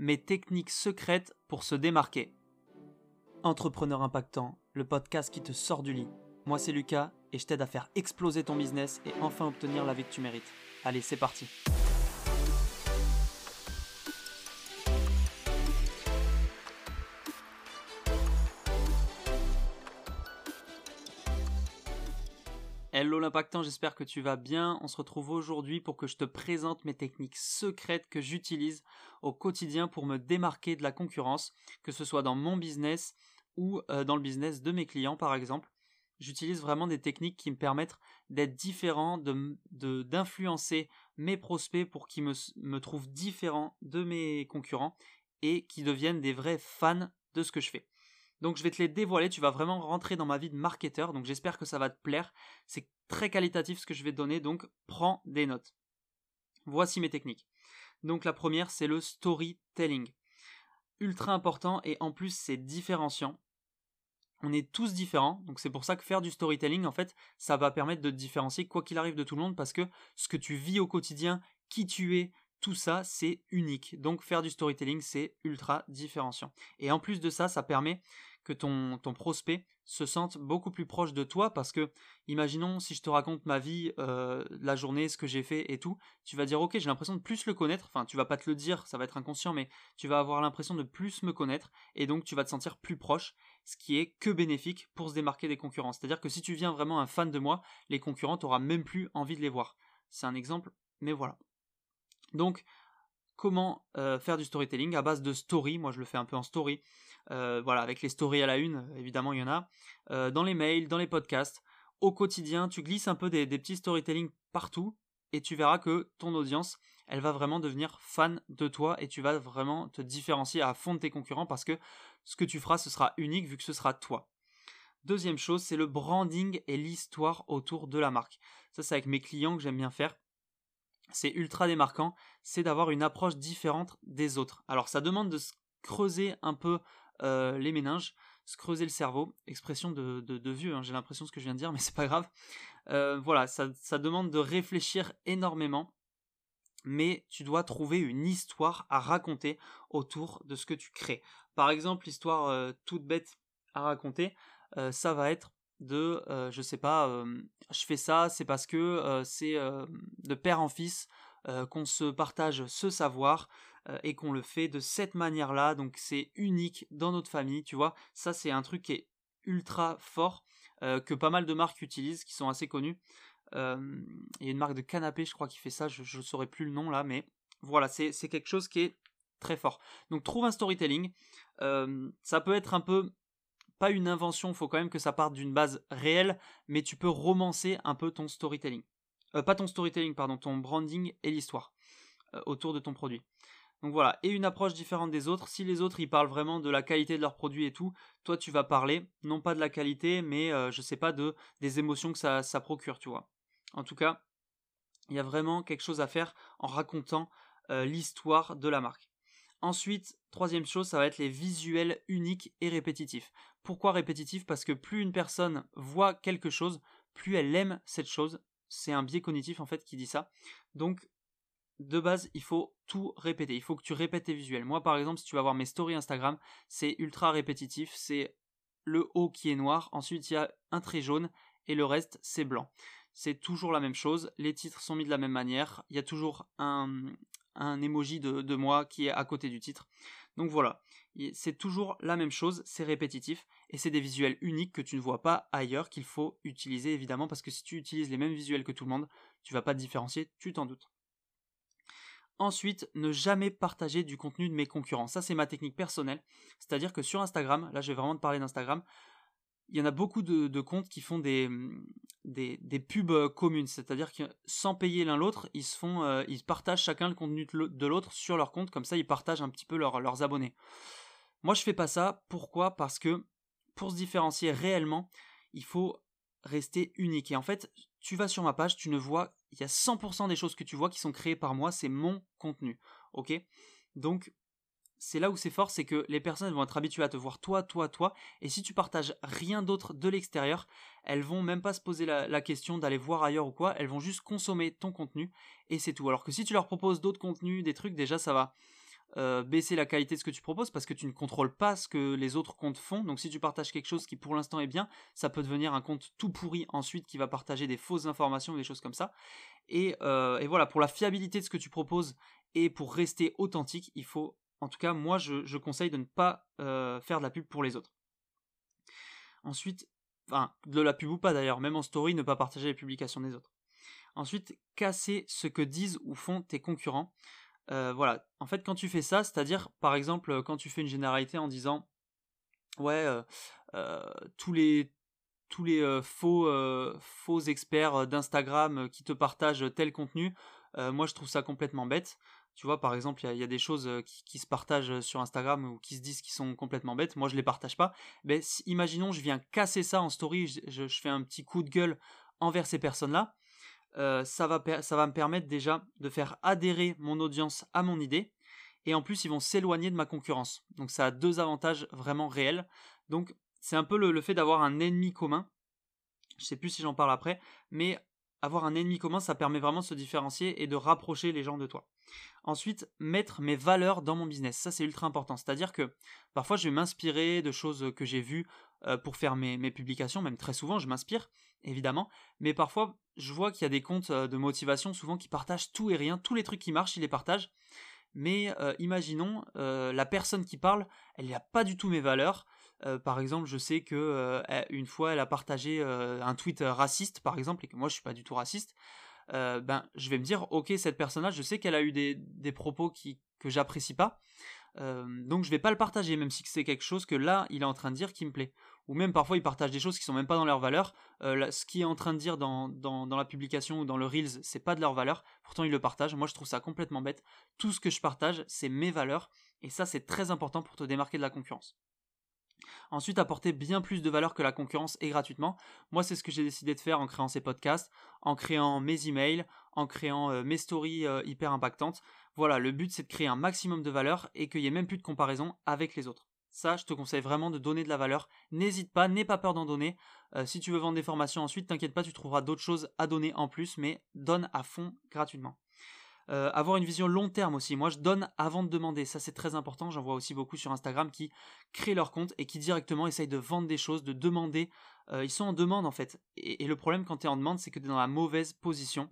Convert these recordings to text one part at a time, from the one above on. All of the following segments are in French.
mes techniques secrètes pour se démarquer. Entrepreneur impactant, le podcast qui te sort du lit. Moi c'est Lucas et je t'aide à faire exploser ton business et enfin obtenir la vie que tu mérites. Allez, c'est parti. Hello l'impactant, j'espère que tu vas bien. On se retrouve aujourd'hui pour que je te présente mes techniques secrètes que j'utilise au quotidien pour me démarquer de la concurrence, que ce soit dans mon business ou euh, dans le business de mes clients par exemple. J'utilise vraiment des techniques qui me permettent d'être différent, d'influencer de, mes prospects pour qu'ils me, trouvent différent de mes concurrents et qui deviennent des vrais fans de ce que je fais. Donc je vais te les dévoiler, tu vas vraiment rentrer dans ma vie de marketeur, donc j'espère que ça va te plaire. C'est très qualitatif ce que je vais te donner, donc prends des notes. Voici mes techniques. Donc la première, c'est le storytelling. Ultra important et en plus c'est différenciant. On est tous différents, donc c'est pour ça que faire du storytelling, en fait, ça va permettre de te différencier quoi qu'il arrive de tout le monde parce que ce que tu vis au quotidien, qui tu es, tout ça, c'est unique. Donc faire du storytelling, c'est ultra différenciant. Et en plus de ça, ça permet ton prospect se sente beaucoup plus proche de toi parce que, imaginons si je te raconte ma vie, euh, la journée, ce que j'ai fait et tout, tu vas dire ok, j'ai l'impression de plus le connaître, enfin tu vas pas te le dire, ça va être inconscient, mais tu vas avoir l'impression de plus me connaître et donc tu vas te sentir plus proche, ce qui est que bénéfique pour se démarquer des concurrents. C'est-à-dire que si tu viens vraiment un fan de moi, les concurrents, t'auras même plus envie de les voir. C'est un exemple, mais voilà. Donc, comment euh, faire du storytelling à base de story? Moi, je le fais un peu en story. Euh, voilà, avec les stories à la une, évidemment, il y en a. Euh, dans les mails, dans les podcasts. Au quotidien, tu glisses un peu des, petits storytelling partout et tu verras que ton audience, elle va vraiment devenir fan de toi et tu vas vraiment te différencier à fond de tes concurrents parce que ce que tu feras, ce sera unique vu que ce sera toi. Deuxième chose, c'est le branding et l'histoire autour de la marque. Ça, c'est avec mes clients que j'aime bien faire c'est ultra démarquant, c'est d'avoir une approche différente des autres. Alors ça demande de se creuser un peu euh, les méninges, se creuser le cerveau, expression de, de, hein, j'ai l'impression ce que je viens de dire, mais c'est pas grave. Euh, voilà, ça, demande de réfléchir énormément, mais tu dois trouver une histoire à raconter autour de ce que tu crées. Par exemple, l'histoire euh, toute bête à raconter, ça va être de je sais pas je fais ça c'est parce que c'est de père en fils qu'on se partage ce savoir et qu'on le fait de cette manière là donc c'est unique dans notre famille tu vois. Ça c'est un truc qui est ultra fort que pas mal de marques utilisent qui sont assez connues. Il y a une marque de canapé je crois qui fait ça. Je ne saurais plus le nom là mais voilà c'est quelque chose qui est très fort. Donc trouve un storytelling. Ça peut être un peu pas une invention, il faut quand même que ça parte d'une base réelle, mais tu peux romancer un peu ton storytelling. Euh, pas ton storytelling, pardon, ton branding et l'histoire euh, autour de ton produit. Donc voilà, et une approche différente des autres. Si les autres ils parlent vraiment de la qualité de leur produit et tout, toi tu vas parler non pas de la qualité, mais euh, je sais pas de des émotions que ça, ça procure, tu vois. En tout cas, il y a vraiment quelque chose à faire en racontant l'histoire de la marque. Ensuite, troisième chose, ça va être les visuels uniques et répétitifs. Pourquoi répétitifs? Parce que plus une personne voit quelque chose, plus elle aime cette chose. C'est un biais cognitif en fait qui dit ça. Donc, de base, il faut tout répéter. Il faut que tu répètes tes visuels. Moi, par exemple, si tu vas voir mes stories Instagram, c'est ultra répétitif. C'est le haut qui est noir. Ensuite, il y a un trait jaune et le reste, c'est blanc. C'est toujours la même chose. Les titres sont mis de la même manière. Il y a toujours un, emoji de, moi qui est à côté du titre. Donc voilà, c'est toujours la même chose, c'est répétitif, et c'est des visuels uniques que tu ne vois pas ailleurs qu'il faut utiliser évidemment, parce que si tu utilises les mêmes visuels que tout le monde, tu vas pas te différencier, tu t'en doutes. Ensuite, ne jamais partager du contenu de mes concurrents. Ça, c'est ma technique personnelle. C'est-à-dire que sur Instagram, là, je vais vraiment te parler d'Instagram, il y en a beaucoup de, comptes qui font des, pubs euh, communes, c'est-à-dire que sans payer l'un l'autre, ils euh, ils partagent chacun le contenu de l'autre sur leur compte, comme ça ils partagent un petit peu leurs abonnés. Moi je fais pas ça, pourquoi? Parce que pour se différencier réellement, il faut rester unique. Et en fait, tu vas sur ma page, tu ne vois, il y a 100% des choses que tu vois qui sont créées par moi, c'est mon contenu, ok? Donc c'est là où c'est fort, c'est que les personnes vont être habituées à te voir toi, toi, toi, et si tu partages rien d'autre de l'extérieur, elles vont même pas se poser la, question d'aller voir ailleurs ou quoi, elles vont juste consommer ton contenu, et c'est tout. Alors que si tu leur proposes d'autres contenus, des trucs, déjà ça va euh, baisser la qualité de ce que tu proposes parce que tu ne contrôles pas ce que les autres comptes font. Donc si tu partages quelque chose qui pour l'instant est bien, ça peut devenir un compte tout pourri ensuite qui va partager des fausses informations des choses comme ça. Et, euh, voilà, pour la fiabilité de ce que tu proposes et pour rester authentique, il faut, en tout cas moi je, conseille de ne pas euh, faire de la pub pour les autres. Ensuite, enfin de la pub ou pas d'ailleurs, même en story, ne pas partager les publications des autres. Ensuite, casser ce que disent ou font tes concurrents. Euh, voilà, en fait, quand tu fais ça, c'est-à-dire, par exemple, quand tu fais une généralité en disant, ouais, euh, euh, tous les tous les faux faux experts d'Instagram qui te partagent tel contenu, moi je trouve ça complètement bête. Tu vois, par exemple, il y, a des choses qui, se partagent sur Instagram ou qui se disent qui sont complètement bêtes. Moi, je les partage pas. Mais imaginons, je viens casser ça en story, je, fais un petit coup de gueule envers ces personnes-là. Euh, ça, va me permettre déjà de faire adhérer mon audience à mon idée. Et en plus, ils vont s'éloigner de ma concurrence. Donc ça a deux avantages vraiment réels. Donc c'est un peu le, fait d'avoir un ennemi commun. Je sais plus si j'en parle après, mais avoir un ennemi commun, ça permet vraiment de se différencier et de rapprocher les gens de toi. Ensuite, mettre mes valeurs dans mon business. Ça, c'est ultra important. C'est-à-dire que parfois, je vais m'inspirer de choses que j'ai vues euh, pour faire mes, publications. Même très souvent, je m'inspire, évidemment. Mais parfois, je vois qu'il y a des comptes euh, de motivation souvent qui partagent tout et rien. Tous les trucs qui marchent, ils les partagent. Mais euh, imaginons, la personne qui parle, elle n'a pas du tout mes valeurs. par exemple, je sais que une fois, elle a partagé un tweet raciste, par exemple, et que moi, je suis pas du tout raciste. Euh, ben, je vais me dire, ok, cette personne-là, je sais qu'elle a eu des, propos que j'apprécie pas, euh, donc je vais pas le partager, même si c'est quelque chose que là, il est en train de dire qui me plaît. Ou même parfois, il partage des choses qui sont même pas dans leur valeur. Euh, ce qu'il est en train de dire dans, dans, la publication ou dans le Reels, c'est pas de leur valeur. Pourtant, il le partage. Moi, je trouve ça complètement bête. Tout ce que je partage, c'est mes valeurs. Et ça, c'est très important pour te démarquer de la concurrence. Ensuite, apporter bien plus de valeur que la concurrence et gratuitement. Moi, c'est ce que j'ai décidé de faire en créant ces podcasts, en créant mes emails, en créant euh, mes stories euh, hyper impactantes. Voilà, le but c'est de créer un maximum de valeur et qu'il n'y ait même plus de comparaison avec les autres. Ça, je te conseille vraiment de donner de la valeur. N'hésite pas, n'aie pas peur d'en donner. Euh, si tu veux vendre des formations ensuite, t'inquiète pas, tu trouveras d'autres choses à donner en plus, mais donne à fond gratuitement. Euh, avoir une vision long terme aussi. Moi, je donne avant de demander. Ça, c'est très important. J'en vois aussi beaucoup sur Instagram qui créent leur compte et qui directement essayent de vendre des choses, de demander. Euh, ils sont en demande en fait. Et, le problème quand tu es en demande, c'est que tu es dans la mauvaise position.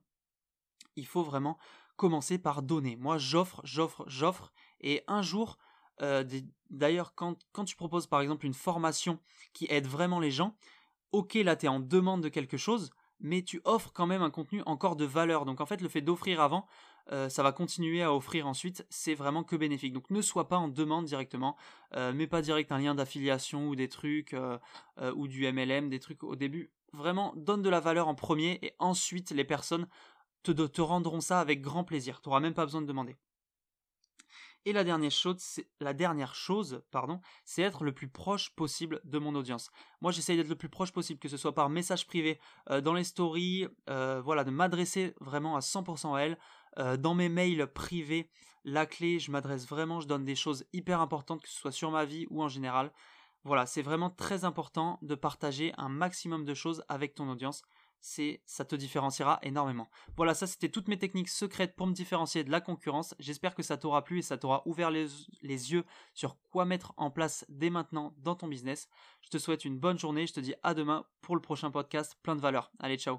Il faut vraiment commencer par donner. Moi, j'offre, j'offre, j'offre. Et un jour, euh, d'ailleurs, quand, tu proposes par exemple une formation qui aide vraiment les gens, ok, là, tu es en demande de quelque chose, mais tu offres quand même un contenu encore de valeur. Donc en fait, le fait d'offrir avant, euh, ça va continuer à offrir ensuite, c'est vraiment que bénéfique. Donc ne sois pas en demande directement, euh, mets pas direct un lien d'affiliation ou des trucs, ou du MLM, des trucs au début. Vraiment, donne de la valeur en premier et ensuite les personnes te, te rendront ça avec grand plaisir. Tu n'auras même pas besoin de demander. Et la dernière chose, c'est la dernière chose, pardon, c'est être le plus proche possible de mon audience. Moi, j'essaye d'être le plus proche possible, que ce soit par message privé, dans les stories, voilà, de m'adresser vraiment à 100% à elle, euh, dans mes mails privés, la clé, je m'adresse vraiment, je donne des choses hyper importantes, que ce soit sur ma vie ou en général. Voilà, c'est vraiment très important de partager un maximum de choses avec ton audience. C'est, ça te différenciera énormément. Voilà, ça c'était toutes mes techniques secrètes pour me différencier de la concurrence. J'espère que ça t'aura plu et ça t'aura ouvert les, yeux sur quoi mettre en place dès maintenant dans ton business. Je te souhaite une bonne journée. Je te dis à demain pour le prochain podcast plein de valeur. Allez, ciao